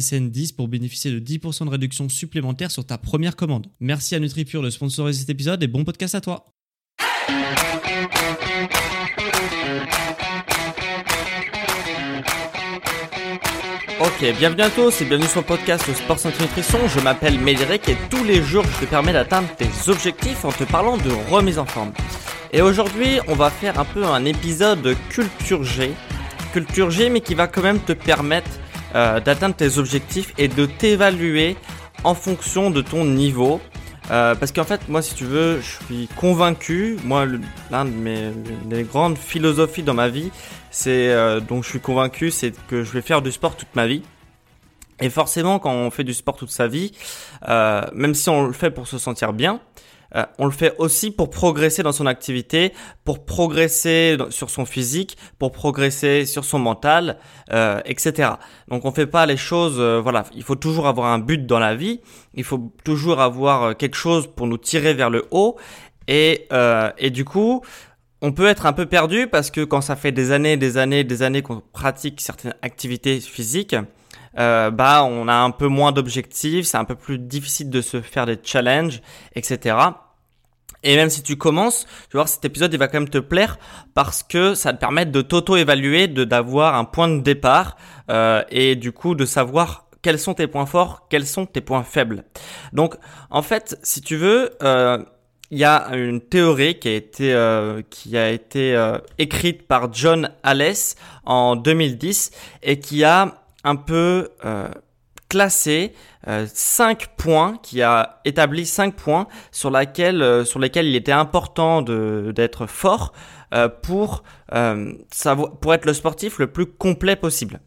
SSN 10 pour bénéficier de 10% de réduction supplémentaire sur ta première commande. Merci à NutriPure de sponsoriser cet épisode et bon podcast à toi. Ok, bienvenue à tous et bienvenue sur le podcast Sport Santé Nutrition. Je m'appelle Médéric et tous les jours je te permets d'atteindre tes objectifs en te parlant de remise en forme. Et aujourd'hui, on va faire un peu un épisode culture G. Culture G, mais qui va quand même te permettre euh, d'atteindre tes objectifs et de t'évaluer en fonction de ton niveau. Euh, parce qu'en fait, moi, si tu veux, je suis convaincu. Moi, l'un de mes des grandes philosophies dans ma vie, c'est euh, donc je suis convaincu, c'est que je vais faire du sport toute ma vie. Et forcément, quand on fait du sport toute sa vie, euh, même si on le fait pour se sentir bien, euh, on le fait aussi pour progresser dans son activité, pour progresser sur son physique, pour progresser sur son mental, euh, etc. Donc on fait pas les choses, euh, voilà, il faut toujours avoir un but dans la vie, il faut toujours avoir quelque chose pour nous tirer vers le haut, et, et du coup, on peut être un peu perdu parce que quand ça fait des années, des années, des années qu'on pratique certaines activités physiques, euh, bah on a un peu moins d'objectifs, c'est un peu plus difficile de se faire des challenges, etc. Et même si tu commences, tu voir cet épisode il va quand même te plaire parce que ça te permet de t'auto-évaluer, de d'avoir un point de départ euh, et du coup de savoir quels sont tes points forts, quels sont tes points faibles. Donc en fait, si tu veux, euh, il y a une théorie qui a été euh, qui a été écrite par John Alès en 2010 et qui a un peu classé euh, 5 points, qui a établi 5 points euh, sur lesquels il était important d'être fort euh, pour, euh, savoir, être le sportif le plus complet possible.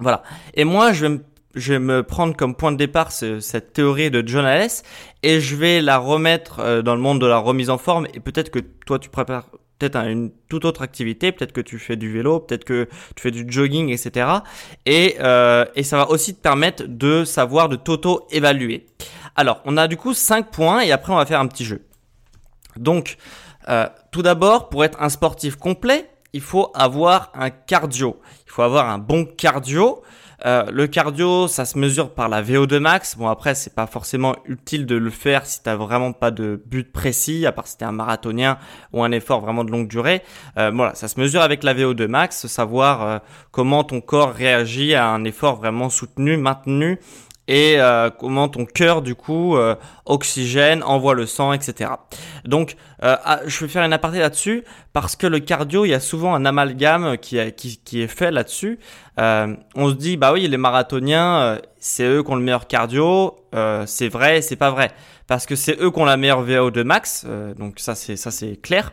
Voilà. Et moi, je vais me je prendre comme point de départ ce, cette théorie de John Alès et je vais la remettre euh, dans le monde de la remise en forme et peut-être que toi tu prépares peut-être une toute autre activité, peut-être que tu fais du vélo, peut-être que tu fais du jogging, etc. Et, euh, et ça va aussi te permettre de savoir, de t'auto-évaluer. Alors, on a du coup 5 points et après on va faire un petit jeu. Donc, euh, tout d'abord, pour être un sportif complet, il faut avoir un cardio. Il faut avoir un bon cardio. Euh, le cardio, ça se mesure par la VO2 max. Bon après, c'est pas forcément utile de le faire si t'as vraiment pas de but précis, à part si t'es un marathonien ou un effort vraiment de longue durée. Euh, voilà, ça se mesure avec la VO2 max, savoir euh, comment ton corps réagit à un effort vraiment soutenu, maintenu et euh, comment ton cœur du coup euh, oxygène, envoie le sang, etc. Donc euh, ah, je vais faire une aparté là-dessus parce que le cardio, il y a souvent un amalgame qui, qui, qui, est fait là-dessus. Euh, on se dit bah oui les marathoniens, euh, c'est eux qui ont le meilleur cardio, euh, c'est vrai, c'est pas vrai parce que c'est eux qui ont la meilleure VO2 max, donc ça c'est ça c'est clair.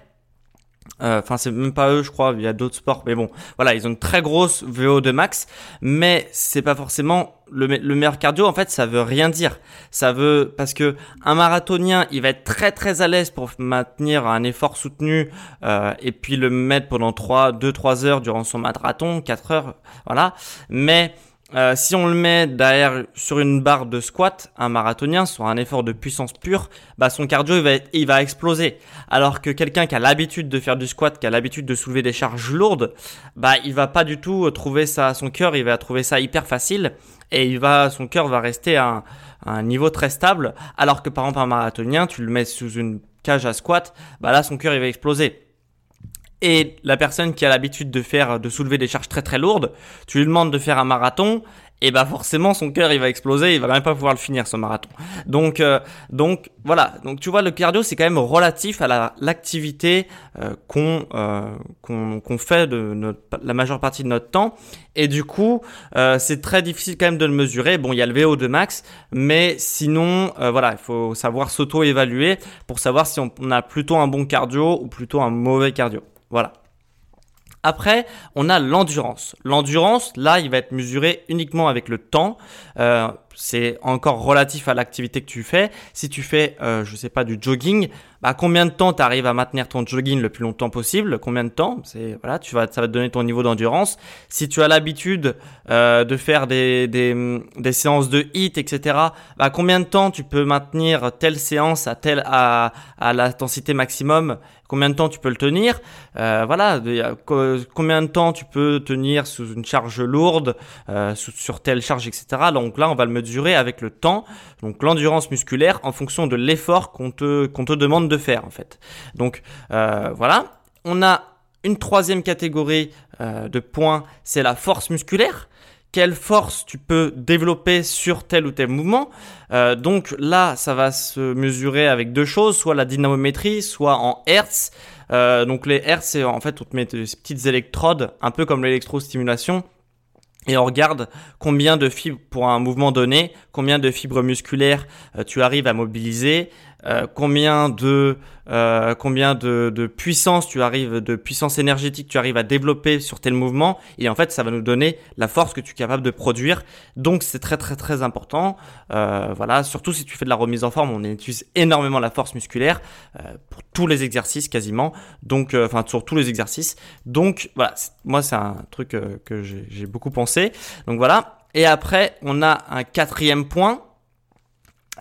Euh, enfin, c'est même pas eux, je crois. Il y a d'autres sports, mais bon, voilà, ils ont une très grosse VO2 max, mais c'est pas forcément le, le, meilleur cardio. En fait, ça veut rien dire. Ça veut parce que un marathonien, il va être très très à l'aise pour maintenir un effort soutenu euh, et puis le mettre pendant 3, 2, 3 heures durant son marathon, 4 heures, voilà. Mais euh, si on le met derrière sur une barre de squat, un marathonien sur un effort de puissance pure, bah son cardio il va, il va exploser. Alors que quelqu'un qui a l'habitude de faire du squat, qui a l'habitude de soulever des charges lourdes, bah il va pas du tout trouver ça, son cœur, il va trouver ça hyper facile et il va, son cœur va rester à un, à un niveau très stable. Alors que par exemple un marathonien, tu le mets sous une cage à squat, bah là son cœur il va exploser et la personne qui a l'habitude de faire, de soulever des charges très très lourdes, tu lui demandes de faire un marathon et bah forcément son cœur il va exploser, il va même pas pouvoir le finir ce marathon. Donc euh, donc voilà, donc tu vois le cardio c'est quand même relatif à l'activité euh, qu'on euh, qu'on fait de notre, la majeure partie de notre temps et du coup c'est très difficile quand même de le mesurer. Bon il y a le VO2 max, mais sinon voilà il faut savoir s'auto-évaluer pour savoir si on a plutôt un bon cardio ou plutôt un mauvais cardio. Voilà. Après, on a l'endurance. L'endurance, là, il va être mesuré uniquement avec le temps. Euh, c'est encore relatif à l'activité que tu fais. Si tu fais, euh, je sais pas, du jogging, bah, combien de temps tu arrives à maintenir ton jogging le plus longtemps possible? Combien de temps? C'est voilà, tu vas, ça va te donner ton niveau d'endurance. Si tu as l'habitude euh, de faire des, des, séances de hit, etc., bah, combien de temps tu peux maintenir telle séance à telle à, à l'intensité maximum? Combien de temps tu peux le tenir, euh, voilà, combien de temps tu peux tenir sous une charge lourde, euh, sur telle charge, etc. Donc là, on va le mesurer avec le temps, donc l'endurance musculaire en fonction de l'effort qu'on te, qu'on te demande de faire en fait. Donc euh, voilà, on a une troisième catégorie de points, c'est la force musculaire quelle force tu peux développer sur tel ou tel mouvement? Euh, donc là, ça va se mesurer avec deux choses, soit la dynamométrie, soit en hertz. Euh, donc les hertz, c'est en fait on te met des petites électrodes, un peu comme l'électrostimulation. Et on regarde combien de fibres pour un mouvement donné, combien de fibres musculaires euh, tu arrives à mobiliser, euh, combien de euh, combien de, de, puissance tu arrives, de puissance énergétique tu arrives à développer sur tel mouvement, et en fait ça va nous donner la force que tu es capable de produire. Donc c'est très très très important. Voilà, surtout si tu fais de la remise en forme, on utilise énormément la force musculaire pour tous les exercices quasiment. Donc enfin sur tous les exercices. Donc voilà, moi c'est un truc que j'ai beaucoup pensé. Donc voilà. Et après on a un quatrième point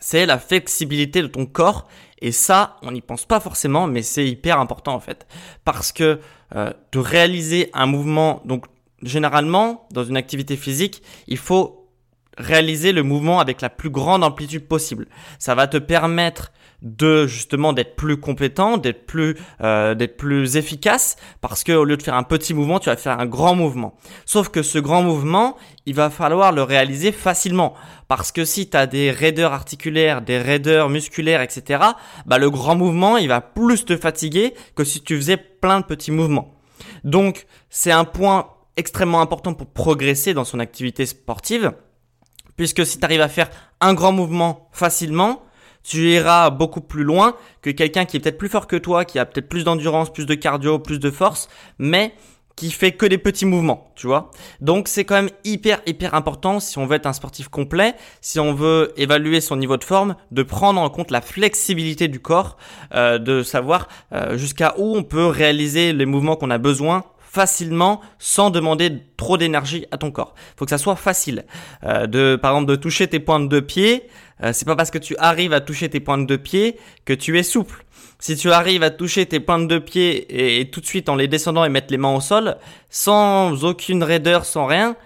c'est la flexibilité de ton corps. Et ça, on n'y pense pas forcément, mais c'est hyper important en fait. Parce que euh, de réaliser un mouvement, donc généralement, dans une activité physique, il faut réaliser le mouvement avec la plus grande amplitude possible. Ça va te permettre de justement d'être plus compétent, d'être plus euh, d'être plus efficace parce que au lieu de faire un petit mouvement, tu vas faire un grand mouvement. Sauf que ce grand mouvement, il va falloir le réaliser facilement parce que si tu as des raideurs articulaires, des raideurs musculaires, etc., bah le grand mouvement, il va plus te fatiguer que si tu faisais plein de petits mouvements. Donc, c'est un point extrêmement important pour progresser dans son activité sportive puisque si tu arrives à faire un grand mouvement facilement, tu iras beaucoup plus loin que quelqu'un qui est peut-être plus fort que toi, qui a peut-être plus d'endurance, plus de cardio, plus de force, mais qui fait que des petits mouvements, tu vois. Donc c'est quand même hyper hyper important si on veut être un sportif complet, si on veut évaluer son niveau de forme, de prendre en compte la flexibilité du corps, euh, de savoir euh, jusqu'à où on peut réaliser les mouvements qu'on a besoin facilement sans demander trop d'énergie à ton corps. Faut que ça soit facile. Euh, de par exemple de toucher tes pointes de pied, euh, c'est pas parce que tu arrives à toucher tes pointes de pied que tu es souple. Si tu arrives à toucher tes pointes de pied et, tout de suite en les descendant et mettre les mains au sol, sans aucune raideur, sans rien,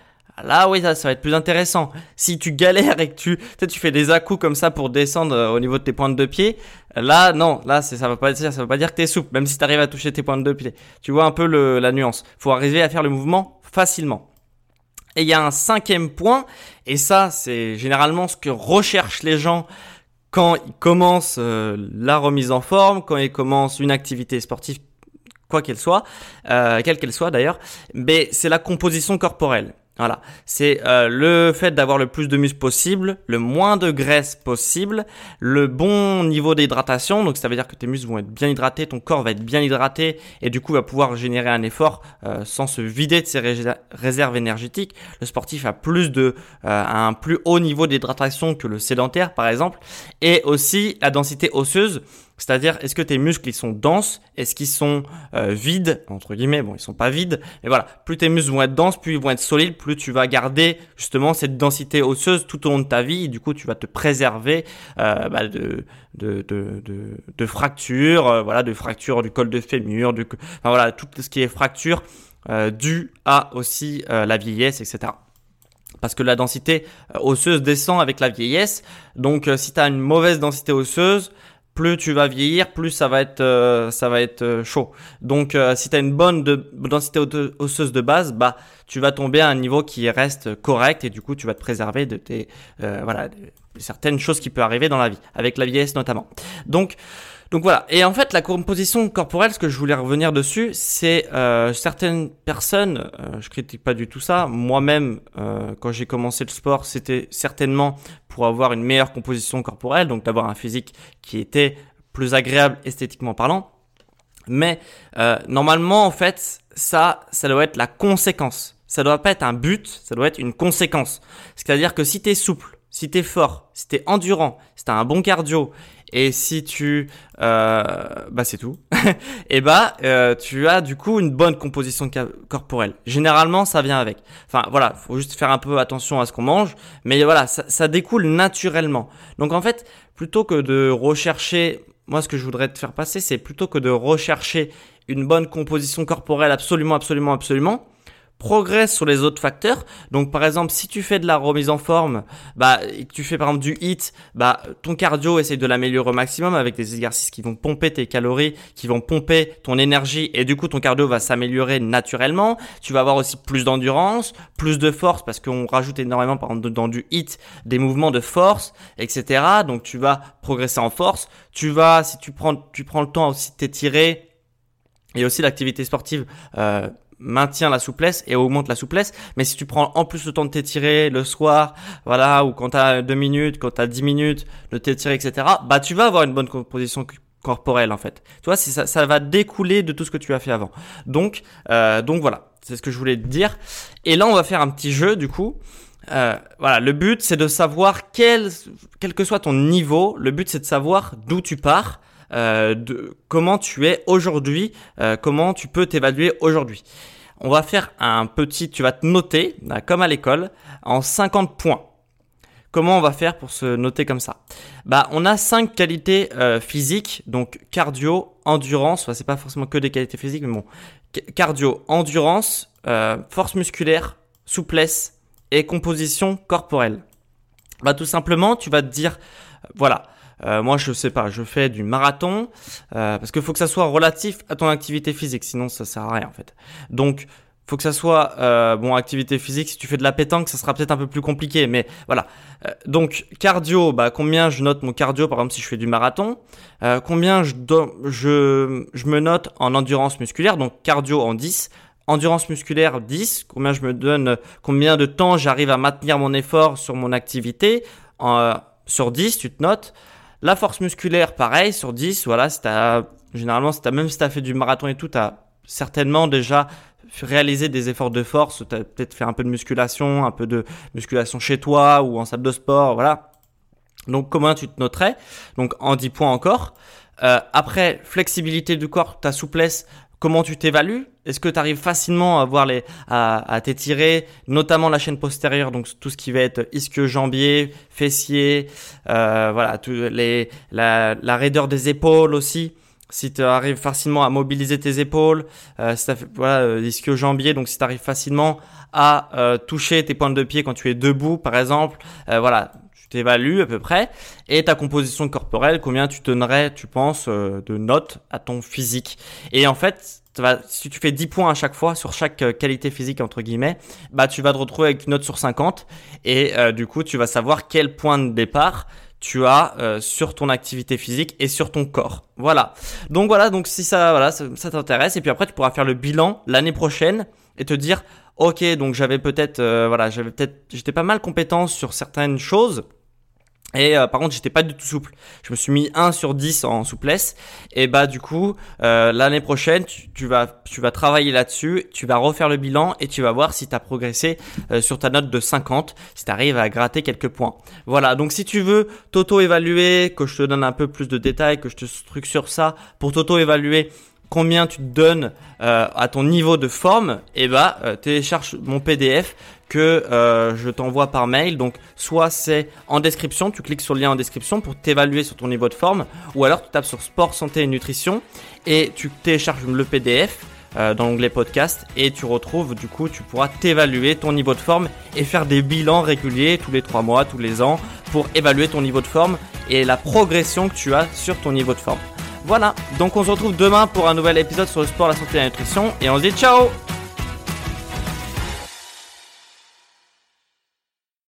Là, oui, ça, ça va être plus intéressant. Si tu galères et que tu, tu, tu fais des à comme ça pour descendre euh, au niveau de tes pointes de pied, là, non, là, ça va pas ça veut pas dire que t'es souple, même si tu arrives à toucher tes pointes de pied. Tu vois un peu la nuance. Faut arriver à faire le mouvement facilement. Et il y a un cinquième point, et ça, c'est généralement ce que recherchent les gens quand ils commencent euh, la remise en forme, quand ils commencent une activité sportive, quoi qu'elle soit, euh, quelle qu'elle soit d'ailleurs, mais c'est la composition corporelle. Voilà, c'est euh, le fait d'avoir le plus de muscles possible, le moins de graisse possible, le bon niveau d'hydratation, donc ça veut dire que tes muscles vont être bien hydratés, ton corps va être bien hydraté et du coup va pouvoir générer un effort euh, sans se vider de ses réserves énergétiques. Le sportif a plus de euh, un plus haut niveau d'hydratation que le sédentaire par exemple. Et aussi la densité osseuse c'est-à-dire, est-ce que tes muscles ils sont denses? Est-ce qu'ils sont euh, vides? Entre guillemets Bon, ils sont pas vides, mais voilà. Plus tes muscles vont être denses, plus ils vont être solides, plus tu vas garder justement cette densité osseuse tout au long de ta vie. Et du coup, tu vas te préserver euh, bah, de, de, de, de, fractures, euh, voilà, de fractures du col de fémur, du, enfin voilà, tout ce qui est fracture euh, due à aussi euh, la vieillesse, etc parce que la densité osseuse descend avec la vieillesse. Donc si tu as une mauvaise densité osseuse, plus tu vas vieillir, plus ça va être, euh, ça va être euh, chaud. Donc, euh, si tu as une bonne densité osseuse de base, bah, tu vas tomber à un niveau qui reste correct et du coup, tu vas te préserver de tes, voilà, certaines choses qui peuvent arriver dans la vie, avec la vieillesse notamment. Donc, donc voilà. Et en fait, la composition corporelle, ce que je voulais revenir dessus, c'est euh, certaines personnes. Euh, je critique pas du tout ça. Moi-même, euh, quand j'ai commencé le sport, c'était certainement pour avoir une meilleure composition corporelle, donc d'avoir un physique qui était plus agréable esthétiquement parlant. Mais euh, normalement, en fait, ça, ça doit être la conséquence. Ça doit pas être un but, ça doit être une conséquence. C'est-à-dire que si tu es souple, si tu es fort, si tu es endurant, si tu as un bon cardio et si tu euh, bah c'est tout. Et bah euh, tu as du coup une bonne composition corporelle. Généralement ça vient avec. Enfin voilà faut juste faire un peu attention à ce qu'on mange. Mais voilà ça, ça découle naturellement. Donc en fait plutôt que de rechercher moi ce que je voudrais te faire passer c'est plutôt que de rechercher une bonne composition corporelle absolument absolument absolument progresse sur les autres facteurs. Donc par exemple, si tu fais de la remise en forme, bah tu fais par exemple du hit, bah ton cardio essaye de l'améliorer au maximum avec des exercices qui vont pomper tes calories, qui vont pomper ton énergie et du coup ton cardio va s'améliorer naturellement. Tu vas avoir aussi plus d'endurance, plus de force parce qu'on rajoute énormément par exemple dans du hit des mouvements de force, etc. Donc tu vas progresser en force. Tu vas si tu prends tu prends le temps aussi de t'étirer et aussi l'activité sportive euh, maintient la souplesse et augmente la souplesse. Mais si tu prends en plus le temps de t'étirer le soir, voilà, ou quand t'as deux minutes, quand t'as dix minutes de t'étirer, etc., bah tu vas avoir une bonne composition corporelle en fait. Tu vois, ça, ça va découler de tout ce que tu as fait avant. Donc, euh, donc voilà, c'est ce que je voulais te dire. Et là, on va faire un petit jeu du coup. Euh, voilà, le but c'est de savoir quel, quel que soit ton niveau, le but c'est de savoir d'où tu pars euh, comment tu es aujourd'hui, euh, comment tu peux t'évaluer aujourd'hui. On va faire un petit, tu vas te noter, bah, comme à l'école, en 50 points. Comment on va faire pour se noter comme ça? Bah, on a cinq qualités euh, physiques, donc cardio, endurance. Enfin, c'est pas forcément que des qualités physiques, mais bon, cardio, endurance, force musculaire, souplesse et composition corporelle. Bah, tout simplement, tu vas te dire, voilà, euh, moi, je sais pas, je fais du marathon euh, parce qu'il faut que ça soit relatif à ton activité physique, sinon ça sert à rien en fait. Donc, faut que ça soit euh, bon activité physique. Si tu fais de la pétanque, ça sera peut-être un peu plus compliqué, mais voilà. Euh, donc cardio, bah combien je note mon cardio par exemple si je fais du marathon euh, Combien je, je je me note en endurance musculaire Donc cardio en 10, endurance musculaire 10. Combien je me donne Combien de temps j'arrive à maintenir mon effort sur mon activité en, Sur 10, tu te notes. La force musculaire, pareil, sur 10, voilà, si généralement, si même si tu as fait du marathon et tout, tu as certainement déjà réalisé des efforts de force, tu as peut-être fait un peu de musculation, un peu de musculation chez toi ou en salle de sport, voilà. Donc comment tu te noterais? Donc en 10 points encore. Euh, après, flexibilité du corps, ta souplesse, Comment tu t'évalues? Est-ce que tu arrives facilement à voir les à, à t'étirer, notamment la chaîne postérieure, donc tout ce qui va être ischio-jambier, fessier, euh, voilà, tout, les, la, la raideur des épaules aussi. Si tu arrives facilement à mobiliser tes épaules, euh, voilà, euh, ischio-jambier, donc si tu arrives facilement à euh, toucher tes pointes de pied quand tu es debout, par exemple, voilà, tu t'évalues à peu près, et ta composition corporelle, combien tu donnerais, tu penses, euh, de notes à ton physique. Et en fait, si tu fais 10 points à chaque fois sur chaque euh, qualité physique entre guillemets, bah tu vas te retrouver avec une note sur 50 et euh, du coup tu vas savoir quel point de départ tu as sur ton activité physique et sur ton corps. Voilà. Donc voilà, donc si ça voilà, ça, ça t'intéresse et puis après tu pourras faire le bilan l'année prochaine et te dire OK, donc j'avais peut-être voilà, j'avais peut-être j'étais pas mal compétent sur certaines choses et euh, par contre, j'étais pas du tout souple. Je me suis mis 1 sur 10 en souplesse. Et bah du coup, euh, l'année prochaine, tu, vas tu vas travailler là-dessus, tu vas refaire le bilan et tu vas voir si tu as progressé euh, sur ta note de 50, si tu arrives à gratter quelques points. Voilà, donc si tu veux t'auto-évaluer, que je te donne un peu plus de détails, que je te structure ça pour t'auto-évaluer combien tu te donnes à ton niveau de forme, et bah télécharge mon PDF que euh, je t'envoie par mail. Donc soit c'est en description, tu cliques sur le lien en description pour t'évaluer sur ton niveau de forme, ou alors tu tapes sur sport, santé et nutrition et tu télécharges le PDF. Euh, dans l'onglet podcast et tu retrouves du coup tu pourras t'évaluer ton niveau de forme et faire des bilans réguliers tous les trois mois tous les ans pour évaluer ton niveau de forme et la progression que tu as sur ton niveau de forme. Voilà, donc on se retrouve demain pour un nouvel épisode sur le sport, la santé et la nutrition et on se dit ciao